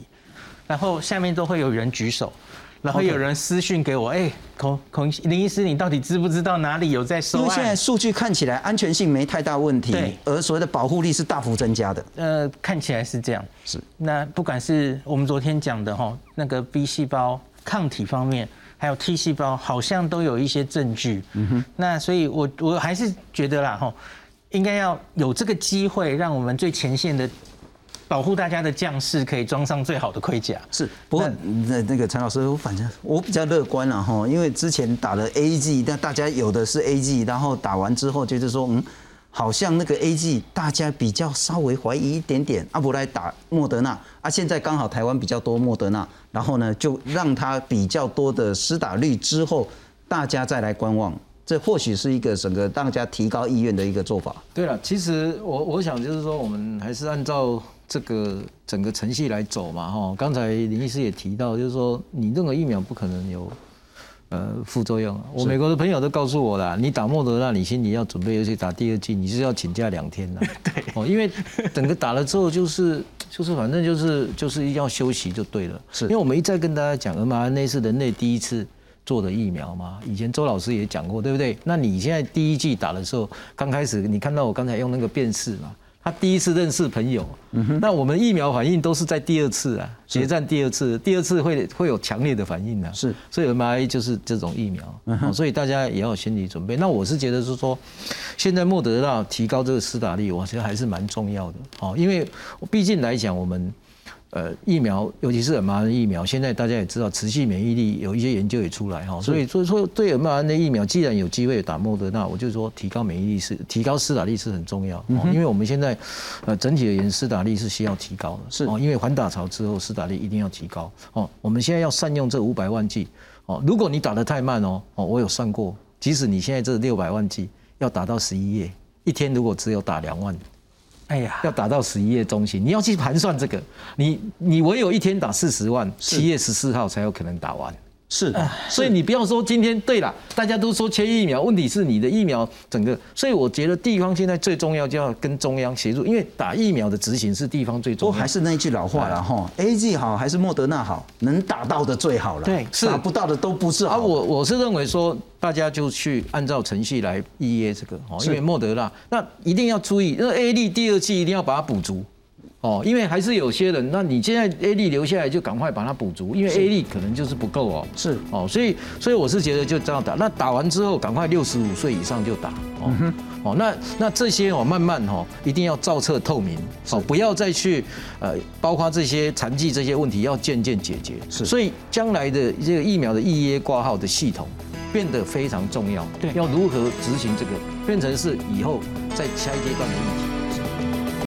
然后下面都会有人举手，然后有人私讯给我，哎，孔孔林医师，你到底知不知道哪里有在收因为现在案？数据看起来安全性没太大问题，而所谓的保护力是大幅增加的。呃，看起来是这样。是。那不管是我们昨天讲的哈，那个 B 细胞抗体方面，还有 T 细胞，好像都有一些证据。嗯哼，那所以我我还是觉得啦吼，应该要有这个机会，让我们最前线的保护大家的将士可以装上最好的盔甲。是，不过那那个陈老师，我反正我比较乐观了哈，因为之前打了 A G，但大家有的是 A G，然后打完之后就是说，嗯，好像那个 A G 大家比较稍微怀疑一点点，阿伯来打莫德纳，啊，现在刚好台湾比较多莫德纳，然后呢就让它比较多的施打率之后，大家再来观望，这或许是一个整个大家提高意愿的一个做法。对了，其实我我想就是说，我们还是按照这个整个程序来走嘛，哈。刚才林医师也提到，就是说你任何疫苗不可能有呃副作用啊。我美国的朋友都告诉我了，你打莫德纳，你心里要准备，而且打第二剂，你是要请假两天的。对，哦，因为整个打了之后就是就是反正就是就是要休息就对了。是因为我们一再跟大家讲，mRNA 是人类第一次。做的疫苗嘛，以前周老师也讲过，对不对？那你现在第一剂打的时候，刚开始你看到我刚才用那个辨识嘛，他第一次认识朋友，那我们疫苗反应都是在第二次啊，决战第二次，第二次会会有强烈的反应的，是，所以 mRNA 就是这种疫苗，嗯所以大家也要有心理准备。那我是觉得是说，现在莫德纳提高这个施打率，我觉得还是蛮重要的，哦，因为毕竟来讲我们。呃，疫苗尤其是 mRNA 疫苗，现在大家也知道，持续免疫力有一些研究也出来哈，所以所以说对 mRNA 疫苗，既然有机会打莫德纳，我就说提高免疫力是提高施打力是很重要，哦，因为我们现在呃整体而言施打力是需要提高的，是哦，因为反打潮之后施打力一定要提高哦，我们现在要善用这五百万剂哦，如果你打得太慢哦哦，我有算过，即使你现在这六百万剂要打到十一页，一天如果只有打两万。哎呀，要打到十一月中旬，你要去盘算这个，你你唯有一天打四十万，七月十四号才有可能打完。是，所以你不要说今天对了，大家都说缺疫苗，问题是你的疫苗整个，所以我觉得地方现在最重要就要跟中央协助，因为打疫苗的执行是地方最重要。不过还是那一句老话了哈，A G 好还是莫德纳好，能打到的最好了，对是。打不到的都不是好。啊，我我是认为说，大家就去按照程序来预约这个哦，是因为莫德纳那一定要注意，那 A D 第二季一定要把它补足。哦，因为还是有些人，那你现在 A 粒留下来就赶快把它补足，因为 A 粒可能就是不够哦。是哦，所以所以我是觉得就这样打，那打完之后赶快六十五岁以上就打哦。哦，那那这些哦，慢慢哦，一定要照彻透明，哦，不要再去呃，包括这些残疾这些问题要渐渐解决。是，所以将来的这个疫苗的预约挂号的系统变得非常重要。对，要如何执行这个，变成是以后在下一阶段的议题。